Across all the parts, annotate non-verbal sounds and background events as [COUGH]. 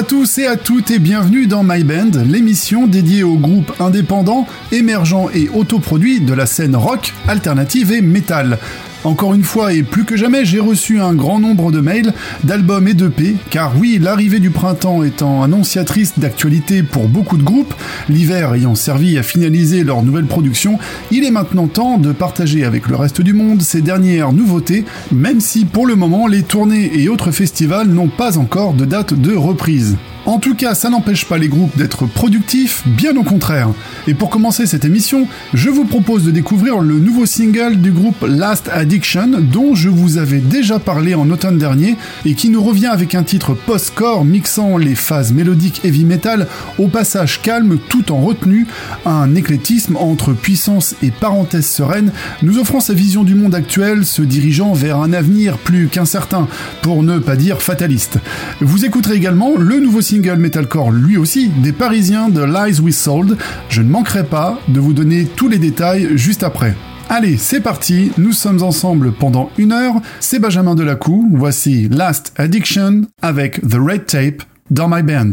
à tous et à toutes et bienvenue dans My Band, l'émission dédiée aux groupes indépendants, émergents et autoproduits de la scène rock, alternative et métal. Encore une fois et plus que jamais, j'ai reçu un grand nombre de mails, d'albums et d'EP, car oui, l'arrivée du printemps étant annonciatrice d'actualité pour beaucoup de groupes, l'hiver ayant servi à finaliser leur nouvelle production, il est maintenant temps de partager avec le reste du monde ces dernières nouveautés, même si pour le moment les tournées et autres festivals n'ont pas encore de date de reprise. En tout cas, ça n'empêche pas les groupes d'être productifs, bien au contraire. Et pour commencer cette émission, je vous propose de découvrir le nouveau single du groupe Last Dont je vous avais déjà parlé en automne dernier, et qui nous revient avec un titre post-core mixant les phases mélodiques heavy metal au passage calme tout en retenue, un éclectisme entre puissance et parenthèse sereine, nous offrant sa vision du monde actuel, se dirigeant vers un avenir plus qu'incertain, pour ne pas dire fataliste. Vous écouterez également le nouveau single metalcore lui aussi des Parisiens de Lies We Sold. Je ne manquerai pas de vous donner tous les détails juste après. Allez, c'est parti, nous sommes ensemble pendant une heure, c'est Benjamin Delacou, voici Last Addiction avec The Red Tape dans My Band.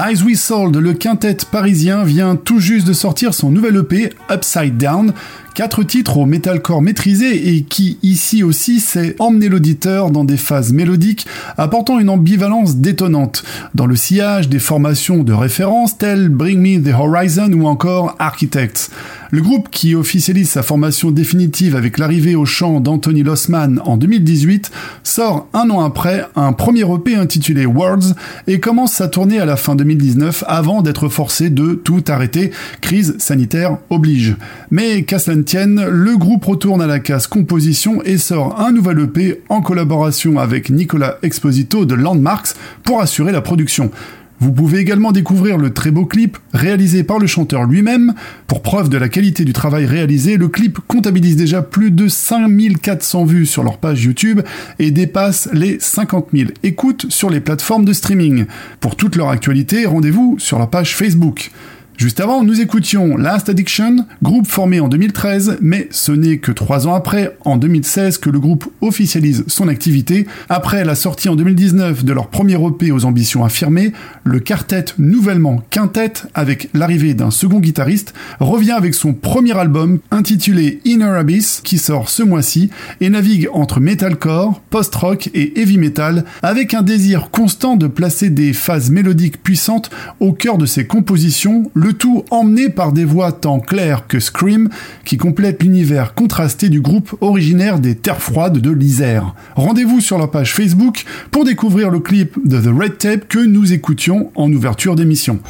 Lies We Sold, le quintet parisien, vient tout juste de sortir son nouvel EP, Upside Down, Quatre titres au metalcore maîtrisé et qui, ici aussi, sait emmener l'auditeur dans des phases mélodiques apportant une ambivalence détonnante, dans le sillage des formations de référence telles Bring Me the Horizon ou encore Architects. Le groupe qui officialise sa formation définitive avec l'arrivée au chant d'Anthony Lossman en 2018 sort un an après un premier EP intitulé Words et commence sa tournée à la fin 2019 avant d'être forcé de tout arrêter, crise sanitaire oblige. Mais qu'à tienne, le groupe retourne à la case composition et sort un nouvel EP en collaboration avec Nicolas Exposito de Landmarks pour assurer la production. Vous pouvez également découvrir le très beau clip réalisé par le chanteur lui-même. Pour preuve de la qualité du travail réalisé, le clip comptabilise déjà plus de 5400 vues sur leur page YouTube et dépasse les 50 000 écoutes sur les plateformes de streaming. Pour toute leur actualité, rendez-vous sur leur page Facebook. Juste avant, nous écoutions Last Addiction, groupe formé en 2013, mais ce n'est que trois ans après, en 2016, que le groupe officialise son activité. Après la sortie en 2019 de leur premier EP aux ambitions affirmées, le quartet nouvellement quintet, avec l'arrivée d'un second guitariste, revient avec son premier album intitulé Inner Abyss, qui sort ce mois-ci, et navigue entre metalcore, post-rock et heavy metal, avec un désir constant de placer des phases mélodiques puissantes au cœur de ses compositions, tout emmené par des voix tant claires que Scream, qui complètent l'univers contrasté du groupe originaire des terres froides de l'Isère. Rendez-vous sur leur page Facebook pour découvrir le clip de The Red Tape que nous écoutions en ouverture d'émission.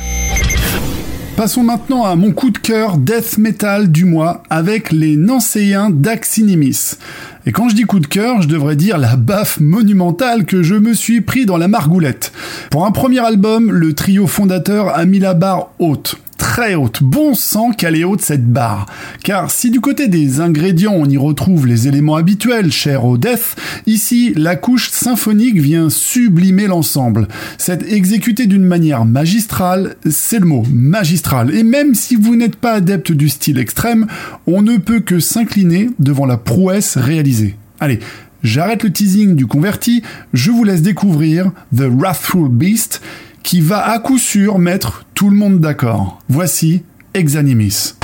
Passons maintenant à mon coup de cœur death metal du mois avec les Nancéens d'Axinimis. Et quand je dis coup de cœur, je devrais dire la baffe monumentale que je me suis pris dans la margoulette. Pour un premier album, le trio fondateur a mis la barre haute très haute. Bon sang qu'elle est haute cette barre. Car si du côté des ingrédients on y retrouve les éléments habituels chers au death, ici la couche symphonique vient sublimer l'ensemble. C'est exécuté d'une manière magistrale, c'est le mot, magistral. Et même si vous n'êtes pas adepte du style extrême, on ne peut que s'incliner devant la prouesse réalisée. Allez, j'arrête le teasing du converti, je vous laisse découvrir The Wrathful Beast, qui va à coup sûr mettre tout le monde d'accord. Voici Exanimis.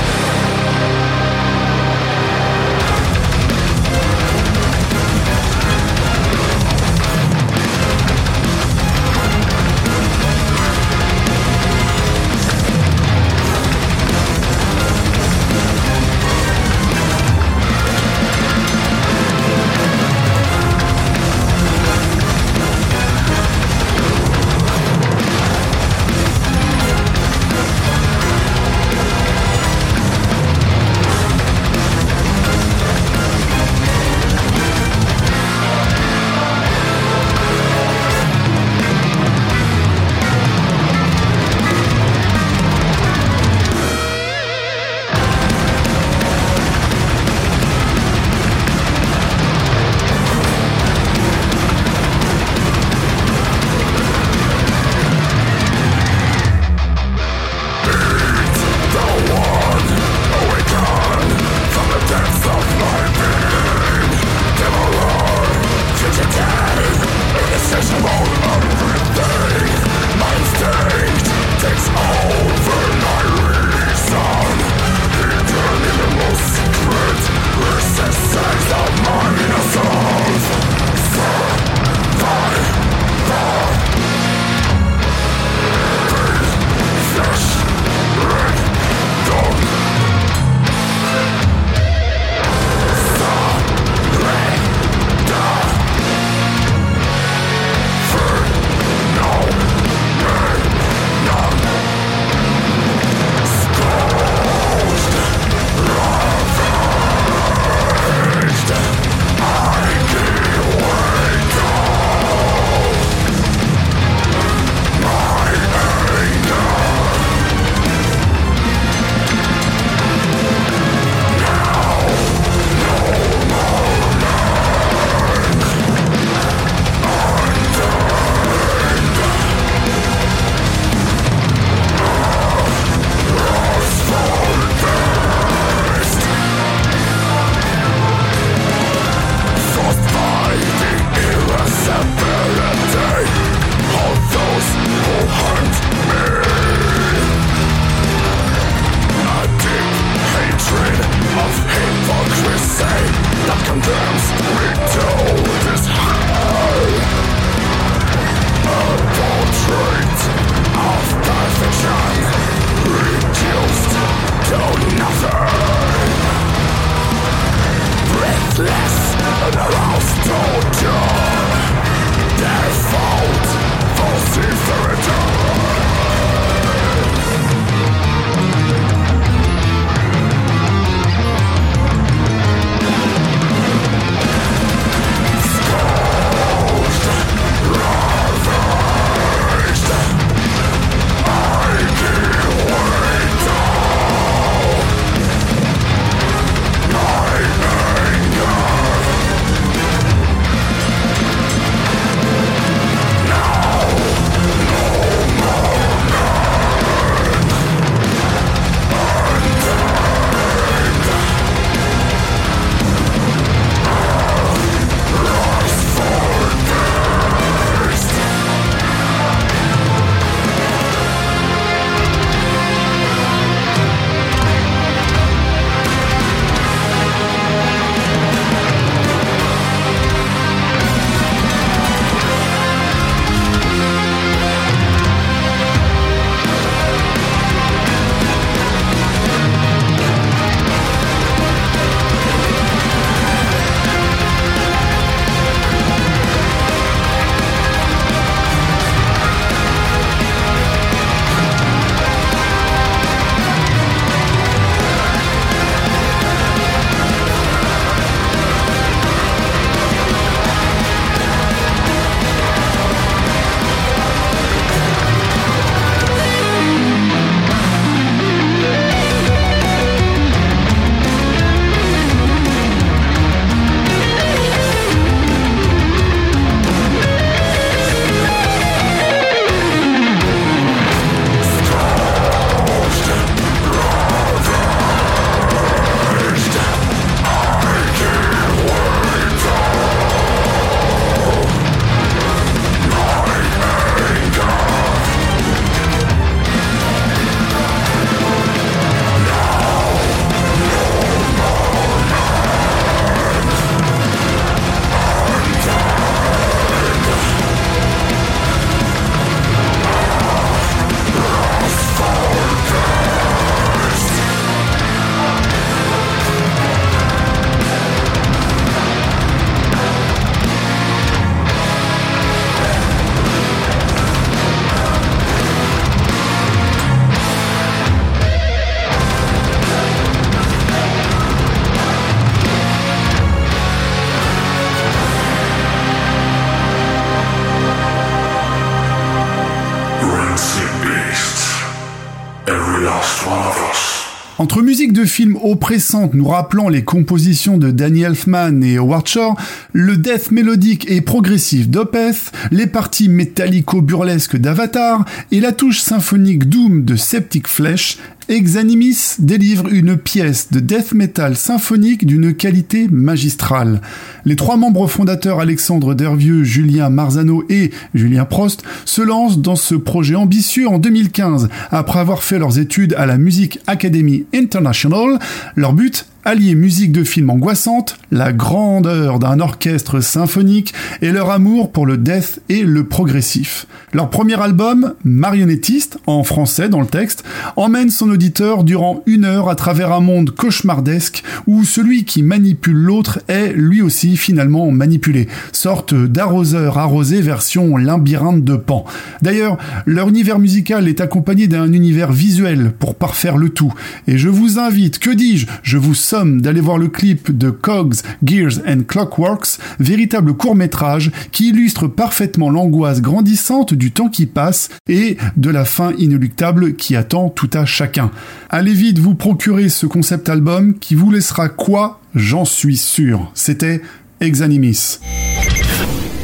Entre musique de film oppressante nous rappelant les compositions de Danny Elfman et Howard Shore, le death mélodique et progressif d'Opeth, les parties métallico-burlesques d'Avatar et la touche symphonique Doom de Septic Flesh, Exanimis délivre une pièce de death metal symphonique d'une qualité magistrale. Les trois membres fondateurs Alexandre Dervieux, Julien Marzano et Julien Prost se lancent dans ce projet ambitieux en 2015 après avoir fait leurs études à la Music Academy International. Leur but allier musique de film angoissante, la grandeur d'un orchestre symphonique et leur amour pour le death et le progressif. Leur premier album, Marionnettiste, en français dans le texte, emmène son auditeur durant une heure à travers un monde cauchemardesque où celui qui manipule l'autre est lui aussi finalement manipulé, sorte d'arroseur arrosé version labyrinthe de Pan. D'ailleurs, leur univers musical est accompagné d'un univers visuel pour parfaire le tout, et je vous invite, que dis-je, je vous d'aller voir le clip de Cogs, Gears and Clockworks, véritable court-métrage qui illustre parfaitement l'angoisse grandissante du temps qui passe et de la fin inéluctable qui attend tout à chacun. Allez vite vous procurer ce concept album qui vous laissera quoi? J'en suis sûr. C'était Exanimis.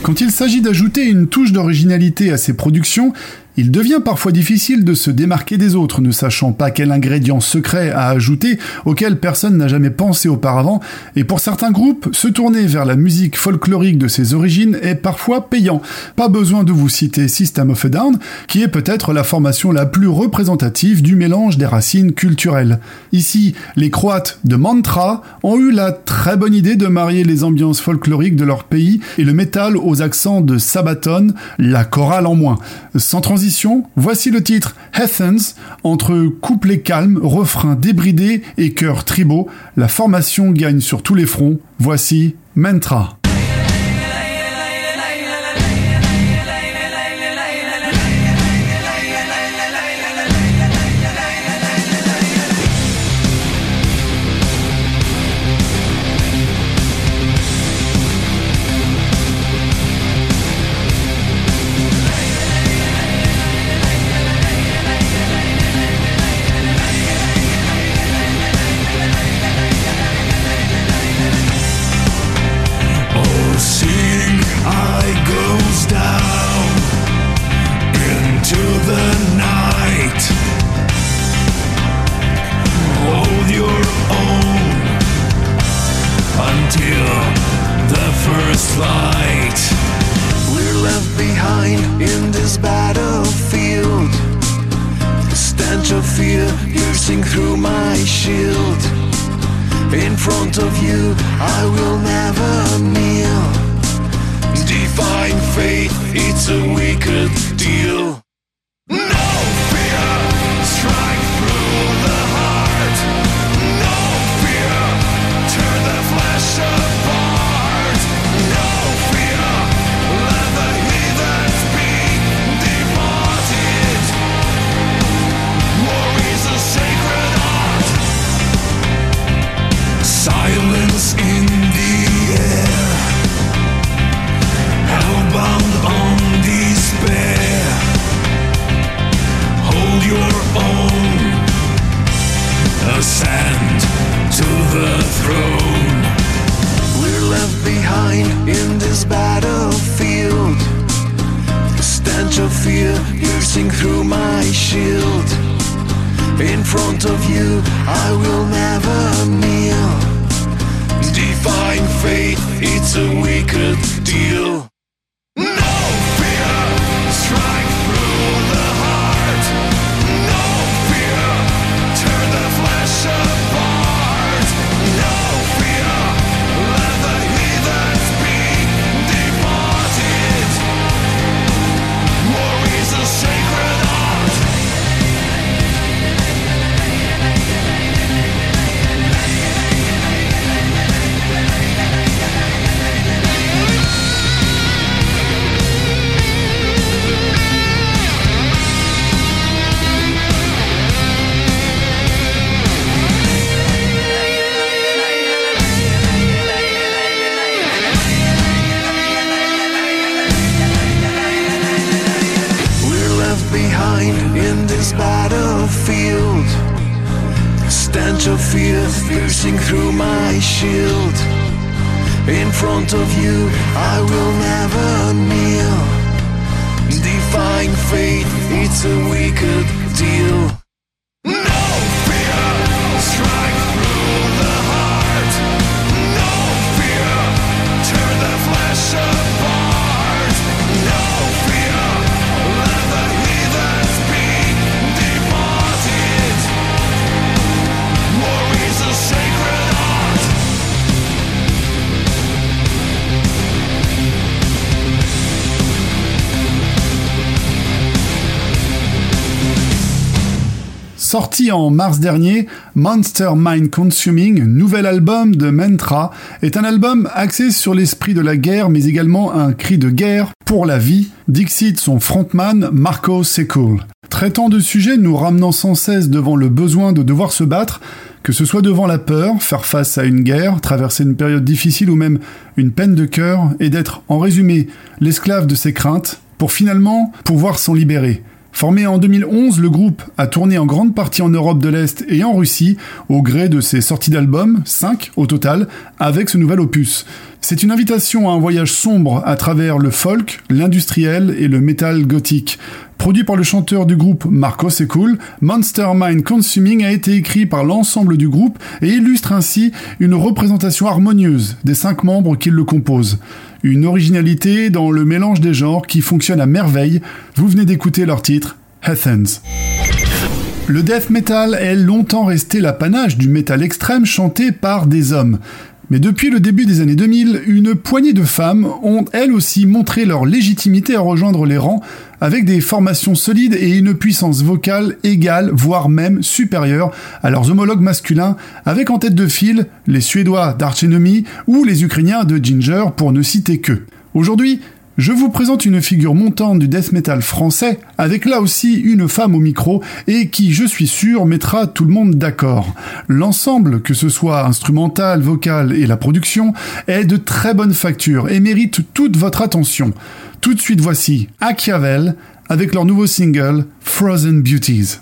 Quand il s'agit d'ajouter une touche d'originalité à ses productions, il devient parfois difficile de se démarquer des autres, ne sachant pas quel ingrédient secret à ajouter auquel personne n'a jamais pensé auparavant, et pour certains groupes, se tourner vers la musique folklorique de ses origines est parfois payant. Pas besoin de vous citer System of a Down, qui est peut-être la formation la plus représentative du mélange des racines culturelles. Ici, les Croates de Mantra ont eu la très bonne idée de marier les ambiances folkloriques de leur pays et le métal aux accents de Sabaton, la chorale en moins. Voici le titre Athens, entre couplet calme, refrain débridé et chœurs tribaux, la formation gagne sur tous les fronts, voici Mantra. Sorti en mars dernier, Monster Mind Consuming, nouvel album de Mantra, est un album axé sur l'esprit de la guerre, mais également un cri de guerre pour la vie, Dixit son frontman Marco Sekul. Traitant de sujets nous ramenant sans cesse devant le besoin de devoir se battre, que ce soit devant la peur, faire face à une guerre, traverser une période difficile ou même une peine de cœur, et d'être, en résumé, l'esclave de ses craintes, pour finalement pouvoir s'en libérer. Formé en 2011, le groupe a tourné en grande partie en Europe de l'Est et en Russie, au gré de ses sorties d'albums, 5 au total, avec ce nouvel opus. C'est une invitation à un voyage sombre à travers le folk, l'industriel et le métal gothique. Produit par le chanteur du groupe Marco Sekul, Monster Mind Consuming a été écrit par l'ensemble du groupe et illustre ainsi une représentation harmonieuse des cinq membres qui le composent. Une originalité dans le mélange des genres qui fonctionne à merveille. Vous venez d'écouter leur titre, Athens. Le death metal est longtemps resté l'apanage du métal extrême chanté par des hommes. Mais depuis le début des années 2000, une poignée de femmes ont elles aussi montré leur légitimité à rejoindre les rangs avec des formations solides et une puissance vocale égale, voire même supérieure à leurs homologues masculins, avec en tête de file les Suédois d'Arch Enemy ou les Ukrainiens de Ginger pour ne citer que. Aujourd'hui, je vous présente une figure montante du death metal français, avec là aussi une femme au micro, et qui, je suis sûr, mettra tout le monde d'accord. L'ensemble, que ce soit instrumental, vocal et la production, est de très bonne facture et mérite toute votre attention. Tout de suite voici Achiavel avec leur nouveau single Frozen Beauties.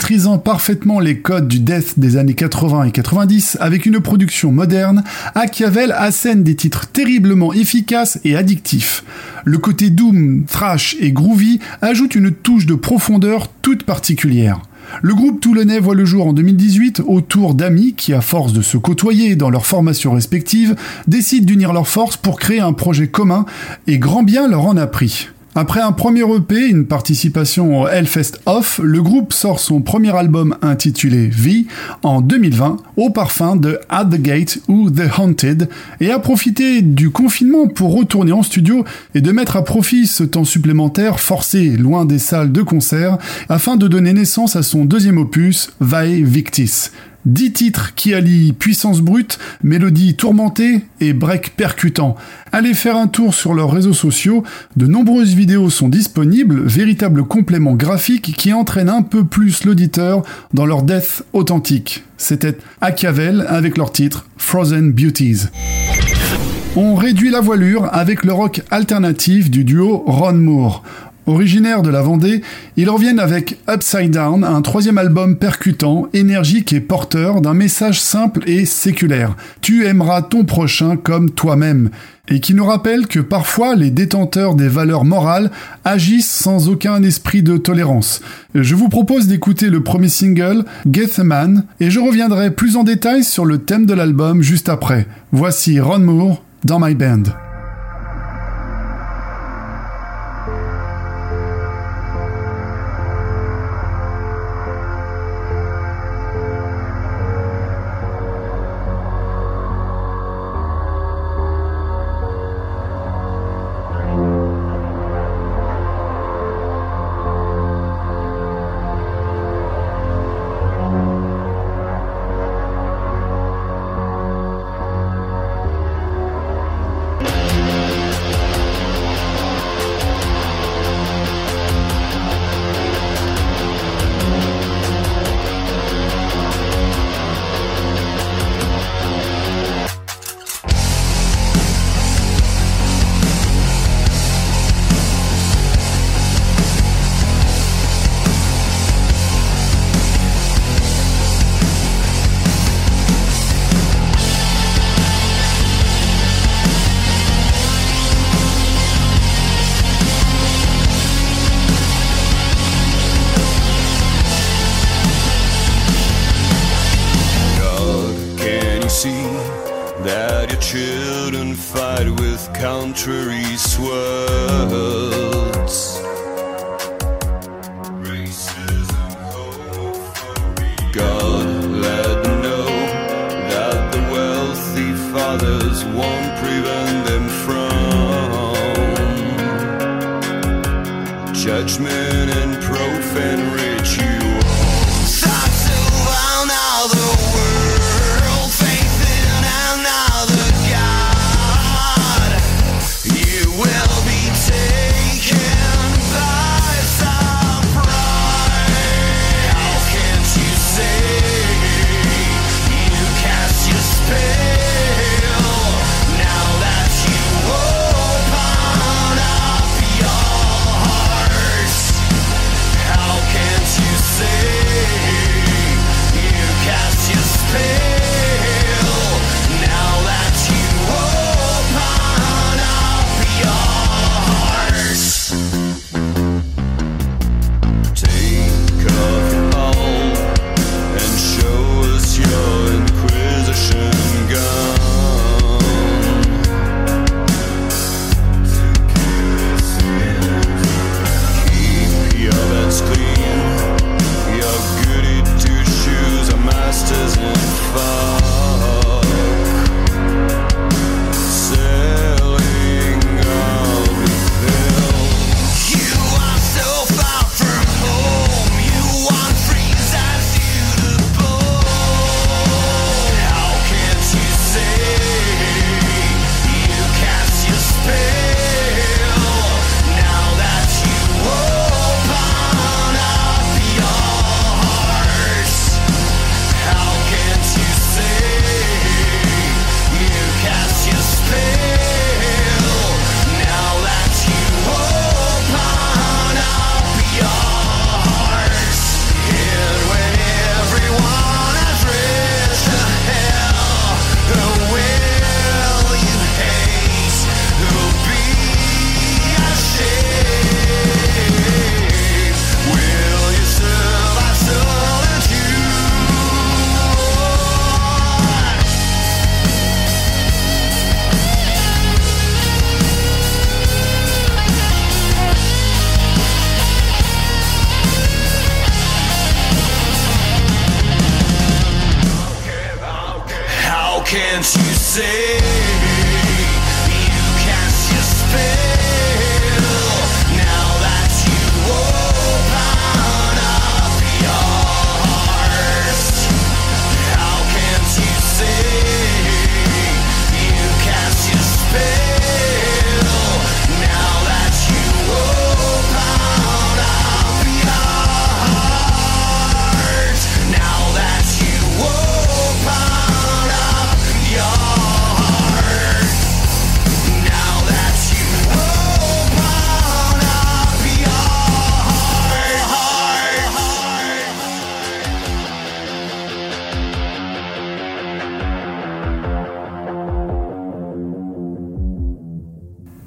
Maîtrisant parfaitement les codes du death des années 80 et 90 avec une production moderne, Achiavel assène des titres terriblement efficaces et addictifs. Le côté doom, thrash et groovy ajoute une touche de profondeur toute particulière. Le groupe toulonnais voit le jour en 2018 autour d'amis qui, à force de se côtoyer dans leurs formations respectives, décident d'unir leurs forces pour créer un projet commun et grand bien leur en a pris. Après un premier EP, une participation au Hellfest Off, le groupe sort son premier album intitulé V en 2020 au parfum de At the Gate ou The Haunted et a profité du confinement pour retourner en studio et de mettre à profit ce temps supplémentaire forcé loin des salles de concert afin de donner naissance à son deuxième opus, Vae Victis. 10 titres qui allient puissance brute, mélodie tourmentée et break percutant. Allez faire un tour sur leurs réseaux sociaux, de nombreuses vidéos sont disponibles, véritables compléments graphiques qui entraînent un peu plus l'auditeur dans leur death authentique. C'était Achiavel avec leur titre Frozen Beauties. On réduit la voilure avec le rock alternatif du duo Ron Moore. Originaire de la Vendée, ils reviennent avec Upside Down, un troisième album percutant, énergique et porteur d'un message simple et séculaire. Tu aimeras ton prochain comme toi-même. Et qui nous rappelle que parfois les détenteurs des valeurs morales agissent sans aucun esprit de tolérance. Je vous propose d'écouter le premier single, Get a Man, et je reviendrai plus en détail sur le thème de l'album juste après. Voici Ron Moore dans My Band. can't you see you cast your spell?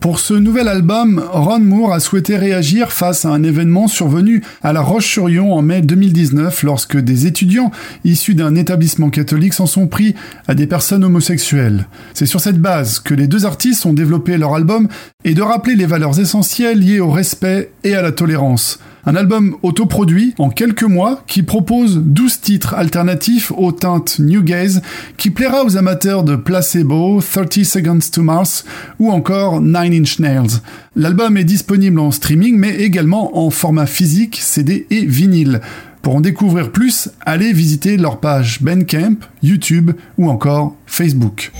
Pour ce nouvel album, Ron Moore a souhaité réagir face à un événement survenu à La Roche-sur-Yon en mai 2019 lorsque des étudiants issus d'un établissement catholique s'en sont pris à des personnes homosexuelles. C'est sur cette base que les deux artistes ont développé leur album et de rappeler les valeurs essentielles liées au respect et à la tolérance. Un album autoproduit en quelques mois qui propose 12 titres alternatifs aux teintes New Gaze qui plaira aux amateurs de Placebo, 30 Seconds to Mars ou encore Nine Inch Nails. L'album est disponible en streaming mais également en format physique, CD et vinyle. Pour en découvrir plus, allez visiter leur page Bandcamp, YouTube ou encore Facebook.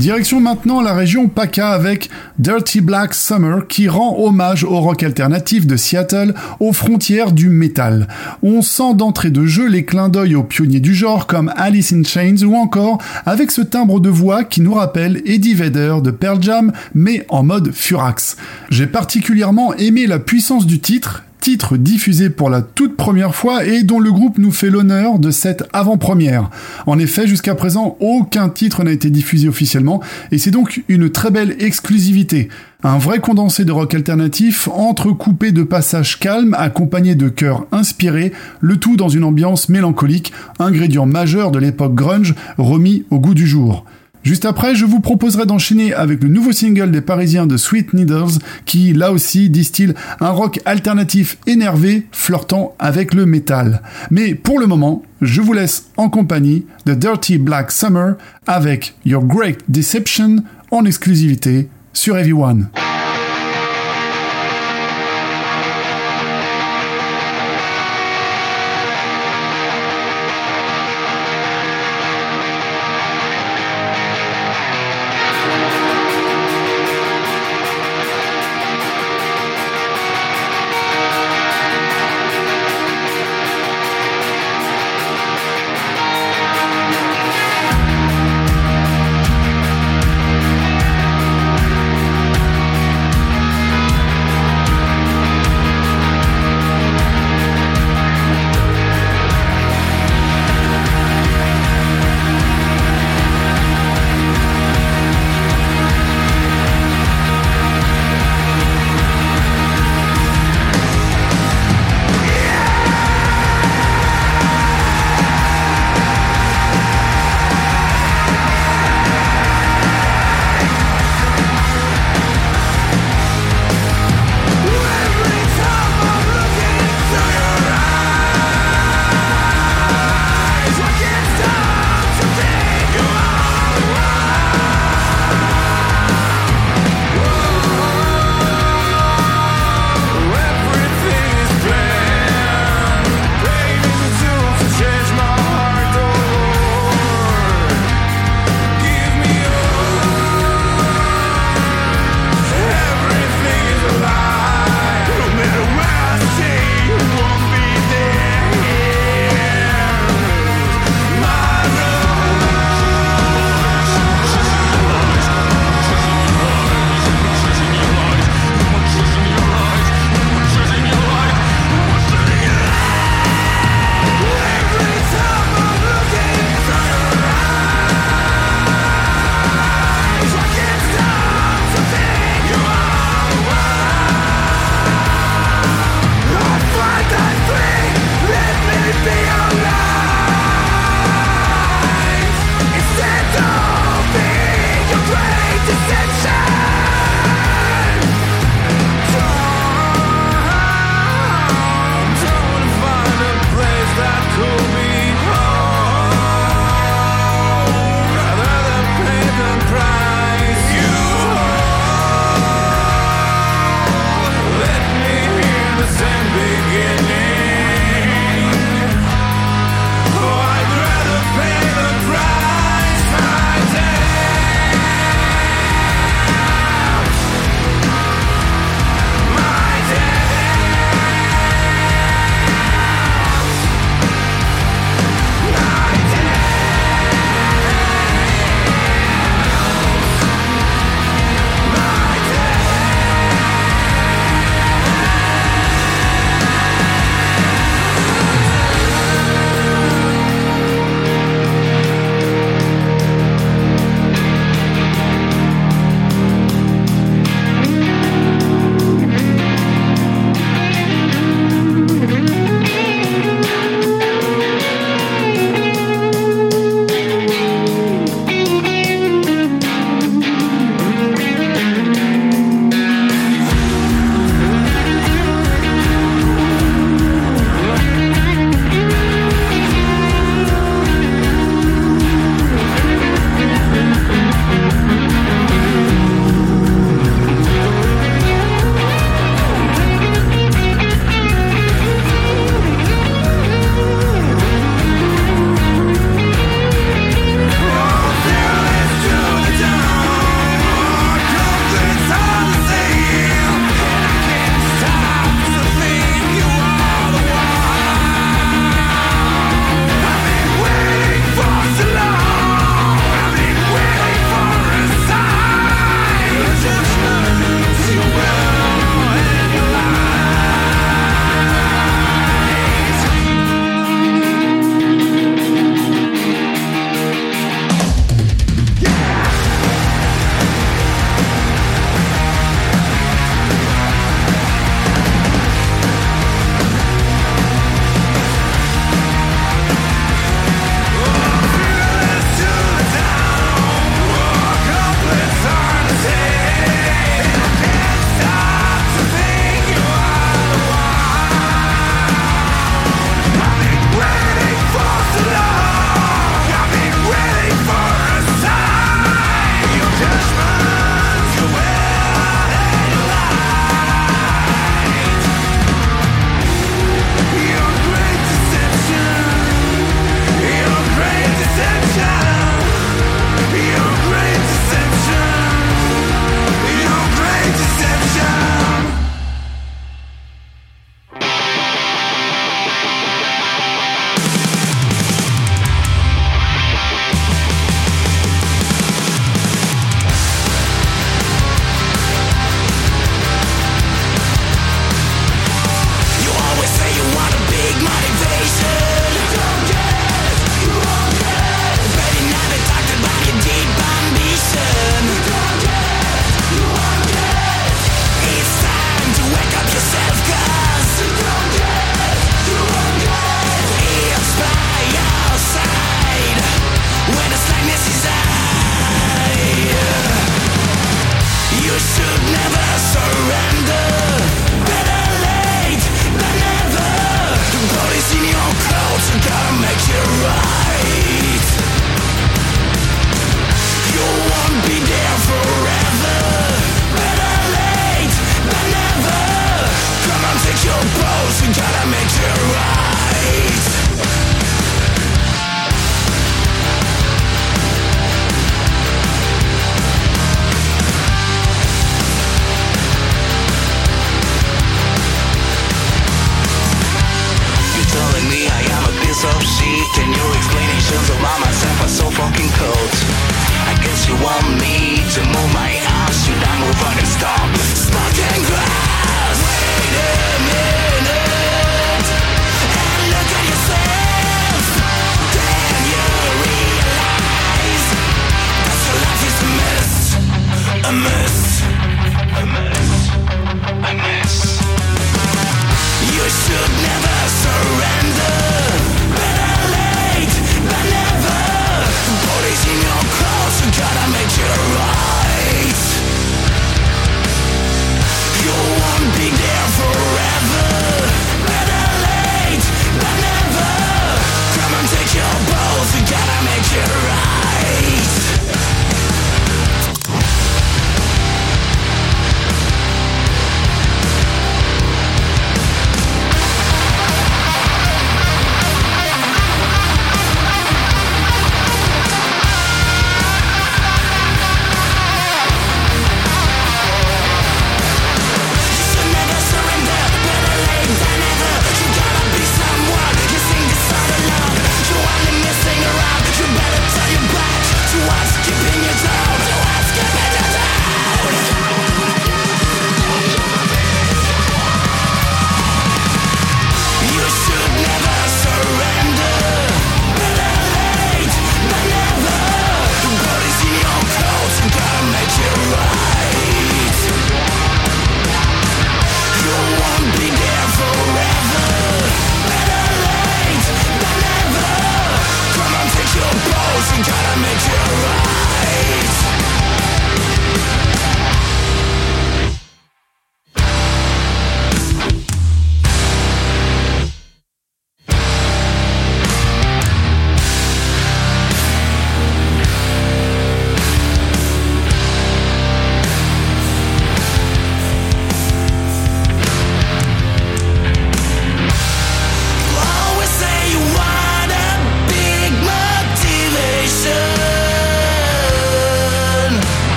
Direction maintenant la région PACA avec Dirty Black Summer qui rend hommage au rock alternatif de Seattle aux frontières du métal. On sent d'entrée de jeu les clins d'œil aux pionniers du genre comme Alice in Chains ou encore avec ce timbre de voix qui nous rappelle Eddie Vedder de Pearl Jam mais en mode Furax. J'ai particulièrement aimé la puissance du titre titre diffusé pour la toute première fois et dont le groupe nous fait l'honneur de cette avant-première. En effet, jusqu'à présent, aucun titre n'a été diffusé officiellement et c'est donc une très belle exclusivité. Un vrai condensé de rock alternatif, entrecoupé de passages calmes accompagnés de chœurs inspirés, le tout dans une ambiance mélancolique, ingrédient majeur de l'époque grunge remis au goût du jour. Juste après, je vous proposerai d'enchaîner avec le nouveau single des Parisiens de Sweet Needles qui, là aussi, distille un rock alternatif énervé, flirtant avec le métal. Mais pour le moment, je vous laisse en compagnie de Dirty Black Summer avec Your Great Deception en exclusivité sur Everyone. And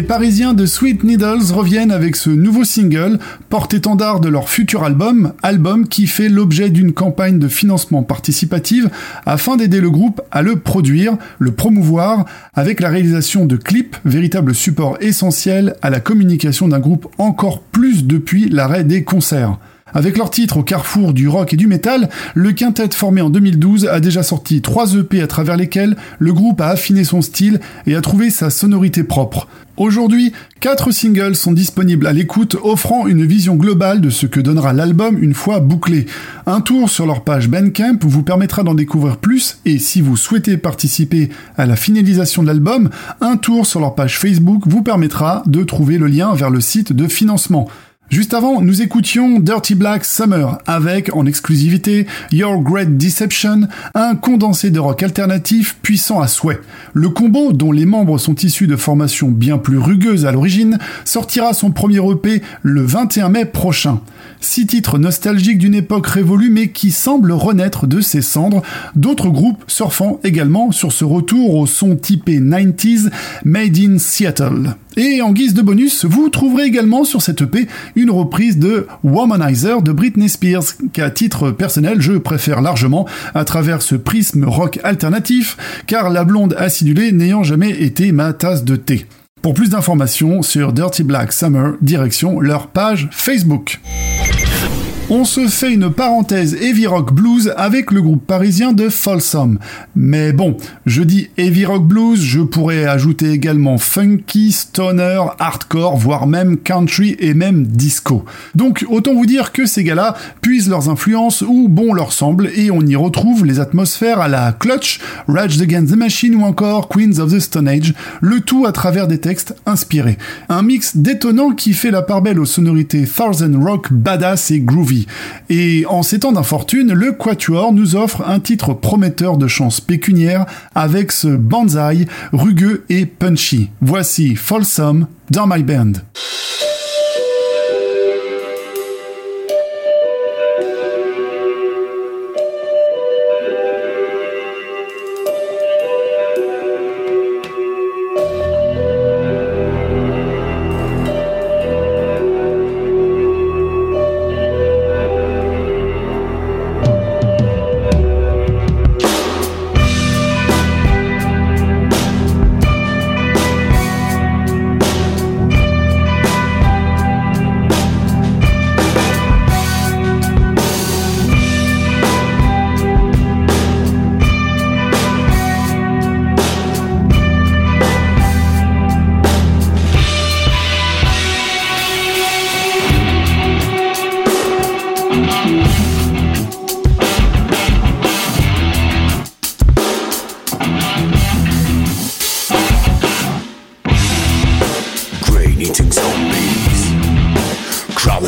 Les Parisiens de Sweet Needles reviennent avec ce nouveau single, porte-étendard de leur futur album, album qui fait l'objet d'une campagne de financement participative afin d'aider le groupe à le produire, le promouvoir, avec la réalisation de clips, véritable support essentiel à la communication d'un groupe encore plus depuis l'arrêt des concerts. Avec leur titre au carrefour du rock et du métal, le quintet formé en 2012 a déjà sorti trois EP à travers lesquels le groupe a affiné son style et a trouvé sa sonorité propre. Aujourd'hui, quatre singles sont disponibles à l'écoute, offrant une vision globale de ce que donnera l'album une fois bouclé. Un tour sur leur page Bandcamp vous permettra d'en découvrir plus et si vous souhaitez participer à la finalisation de l'album, un tour sur leur page Facebook vous permettra de trouver le lien vers le site de financement. Juste avant, nous écoutions Dirty Black Summer avec, en exclusivité, Your Great Deception, un condensé de rock alternatif puissant à souhait. Le combo, dont les membres sont issus de formations bien plus rugueuses à l'origine, sortira son premier EP le 21 mai prochain. Six titres nostalgiques d'une époque révolue mais qui semblent renaître de ses cendres, d'autres groupes surfant également sur ce retour au son typé 90s Made in Seattle. Et en guise de bonus, vous trouverez également sur cette EP une reprise de Womanizer de Britney Spears, qu'à titre personnel je préfère largement à travers ce prisme rock alternatif, car la blonde acidulée n'ayant jamais été ma tasse de thé. Pour plus d'informations sur Dirty Black Summer, direction leur page Facebook. On se fait une parenthèse heavy rock blues avec le groupe parisien de Folsom. Mais bon, je dis heavy rock blues, je pourrais ajouter également funky, stoner, hardcore, voire même country et même disco. Donc autant vous dire que ces gars-là puisent leurs influences où bon leur semble et on y retrouve les atmosphères à la Clutch, Rage Against the Machine ou encore Queens of the Stone Age, le tout à travers des textes inspirés. Un mix détonnant qui fait la part belle aux sonorités Thousand Rock badass et groovy. Et en ces temps d'infortune, le Quatuor nous offre un titre prometteur de chance pécuniaire avec ce banzai rugueux et punchy. Voici Folsom dans My Band.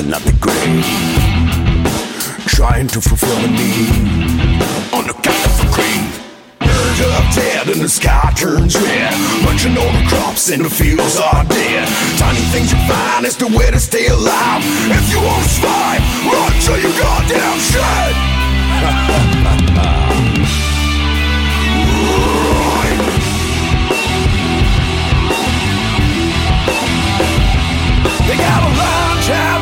Not the grave, trying to fulfill a need on the cap of a cream. Bird up dead and the sky turns red, munching know the crops and the fields are dead. Tiny things you find is the way to stay alive. If you won't survive, run till you goddamn shit. [LAUGHS]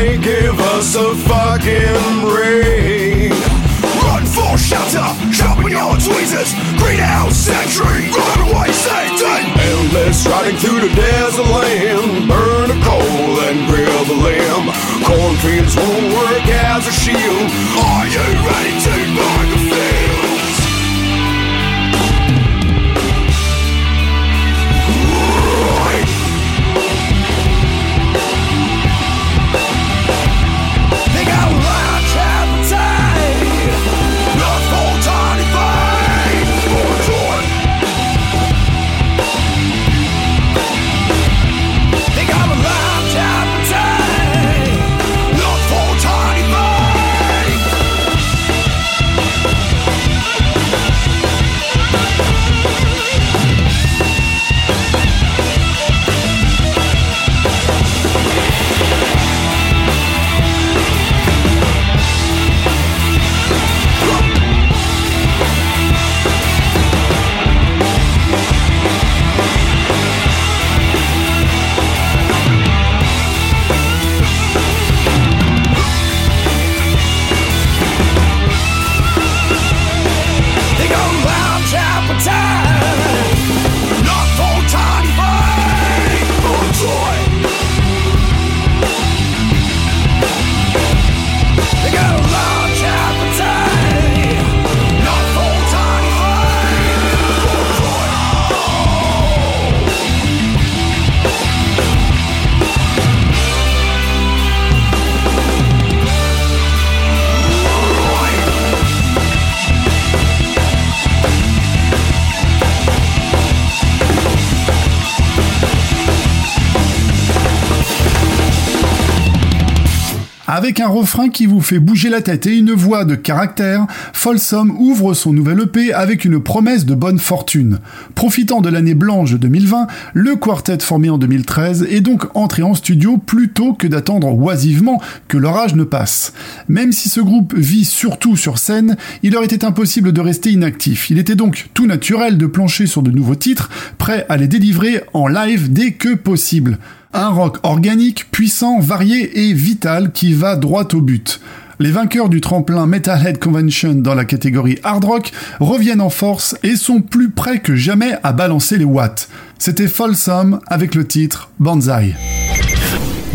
they give us a fucking ring. Run for shelter, sharpen your tweezers, greenhouse century, runaway Satan. Endless riding through the desert land, burn a coal and grill the lamb. Cornfields won't work as a shield. Are you ready to buy the Avec un refrain qui vous fait bouger la tête et une voix de caractère, Folsom ouvre son nouvel EP avec une promesse de bonne fortune. Profitant de l'année blanche de 2020, le quartet formé en 2013 est donc entré en studio plutôt que d'attendre oisivement que l'orage ne passe. Même si ce groupe vit surtout sur scène, il leur était impossible de rester inactif. Il était donc tout naturel de plancher sur de nouveaux titres, prêts à les délivrer en live dès que possible. Un rock organique, puissant, varié et vital qui va droit au but. Les vainqueurs du tremplin Metalhead Convention dans la catégorie hard rock reviennent en force et sont plus prêts que jamais à balancer les watts. C'était Folsom avec le titre Banzai.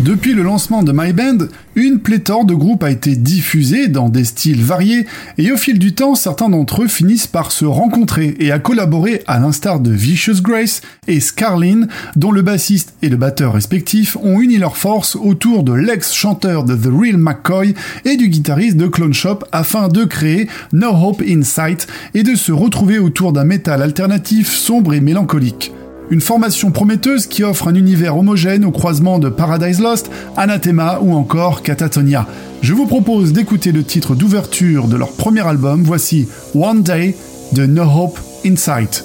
Depuis le lancement de My Band, une pléthore de groupes a été diffusée dans des styles variés, et au fil du temps, certains d'entre eux finissent par se rencontrer et à collaborer à l'instar de Vicious Grace et Scarlin, dont le bassiste et le batteur respectifs ont uni leurs forces autour de l'ex-chanteur de The Real McCoy et du guitariste de Clone Shop afin de créer No Hope in Sight et de se retrouver autour d'un métal alternatif sombre et mélancolique. Une formation prometteuse qui offre un univers homogène au croisement de Paradise Lost, Anathema ou encore Catatonia. Je vous propose d'écouter le titre d'ouverture de leur premier album, voici One Day de No Hope Insight.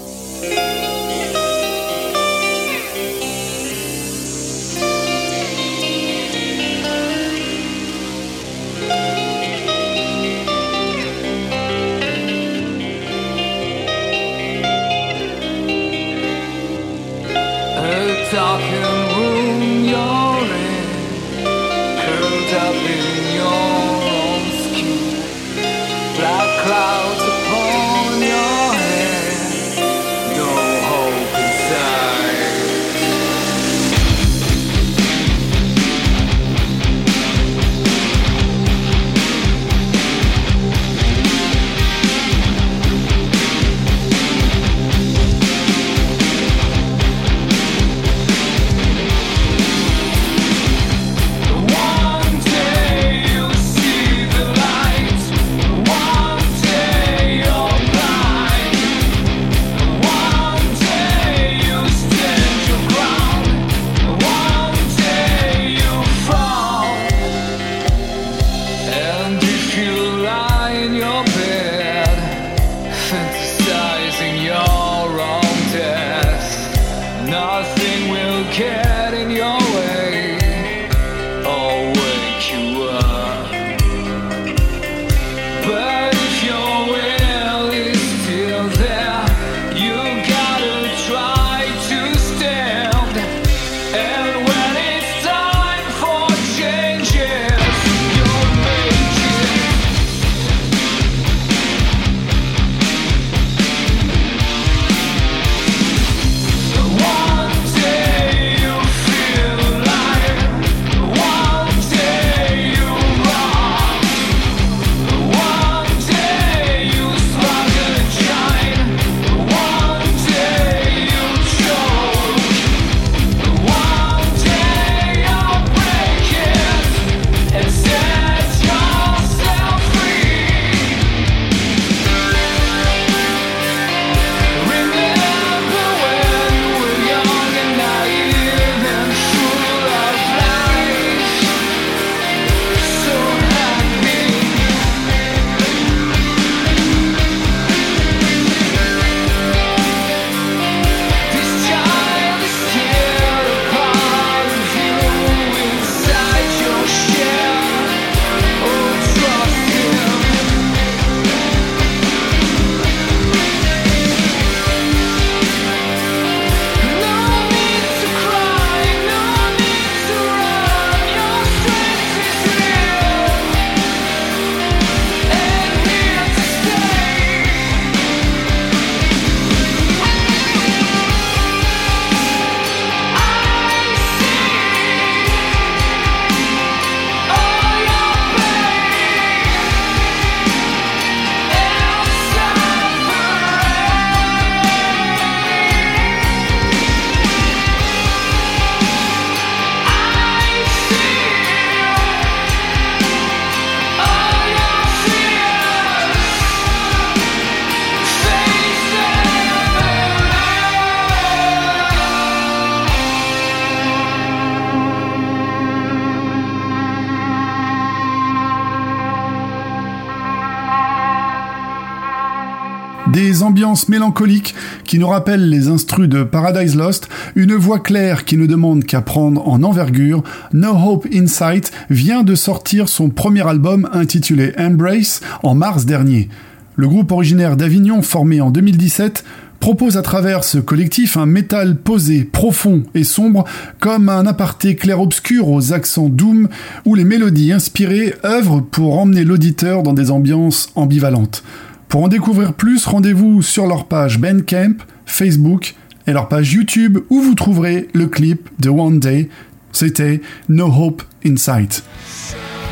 Des ambiances mélancoliques qui nous rappellent les instrus de Paradise Lost, une voix claire qui ne demande qu'à prendre en envergure, No Hope Insight vient de sortir son premier album intitulé Embrace en mars dernier. Le groupe originaire d'Avignon, formé en 2017, propose à travers ce collectif un métal posé, profond et sombre, comme un aparté clair-obscur aux accents doom, où les mélodies inspirées œuvrent pour emmener l'auditeur dans des ambiances ambivalentes. Pour en découvrir plus, rendez-vous sur leur page Bandcamp, Facebook et leur page YouTube où vous trouverez le clip de One Day. C'était No Hope Insight.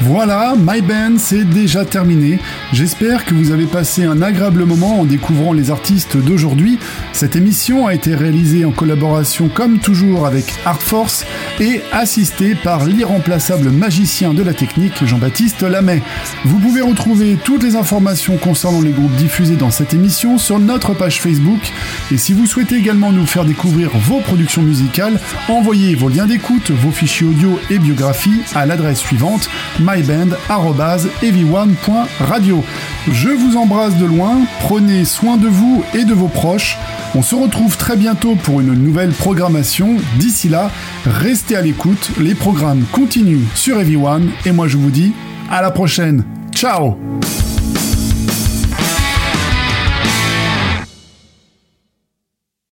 Voilà, My Band, c'est déjà terminé. J'espère que vous avez passé un agréable moment en découvrant les artistes d'aujourd'hui. Cette émission a été réalisée en collaboration comme toujours avec Art Force et assistée par l'irremplaçable magicien de la technique Jean-Baptiste Lamet. Vous pouvez retrouver toutes les informations concernant les groupes diffusés dans cette émission sur notre page Facebook. Et si vous souhaitez également nous faire découvrir vos productions musicales, envoyez vos liens d'écoute, vos fichiers audio et biographies à l'adresse suivante myband.ev1.radio. Je vous embrasse de loin, prenez soin de vous et de vos proches. On se retrouve très bientôt pour une nouvelle programmation. D'ici là, restez à l'écoute, les programmes continuent sur Ev1 et moi je vous dis à la prochaine. Ciao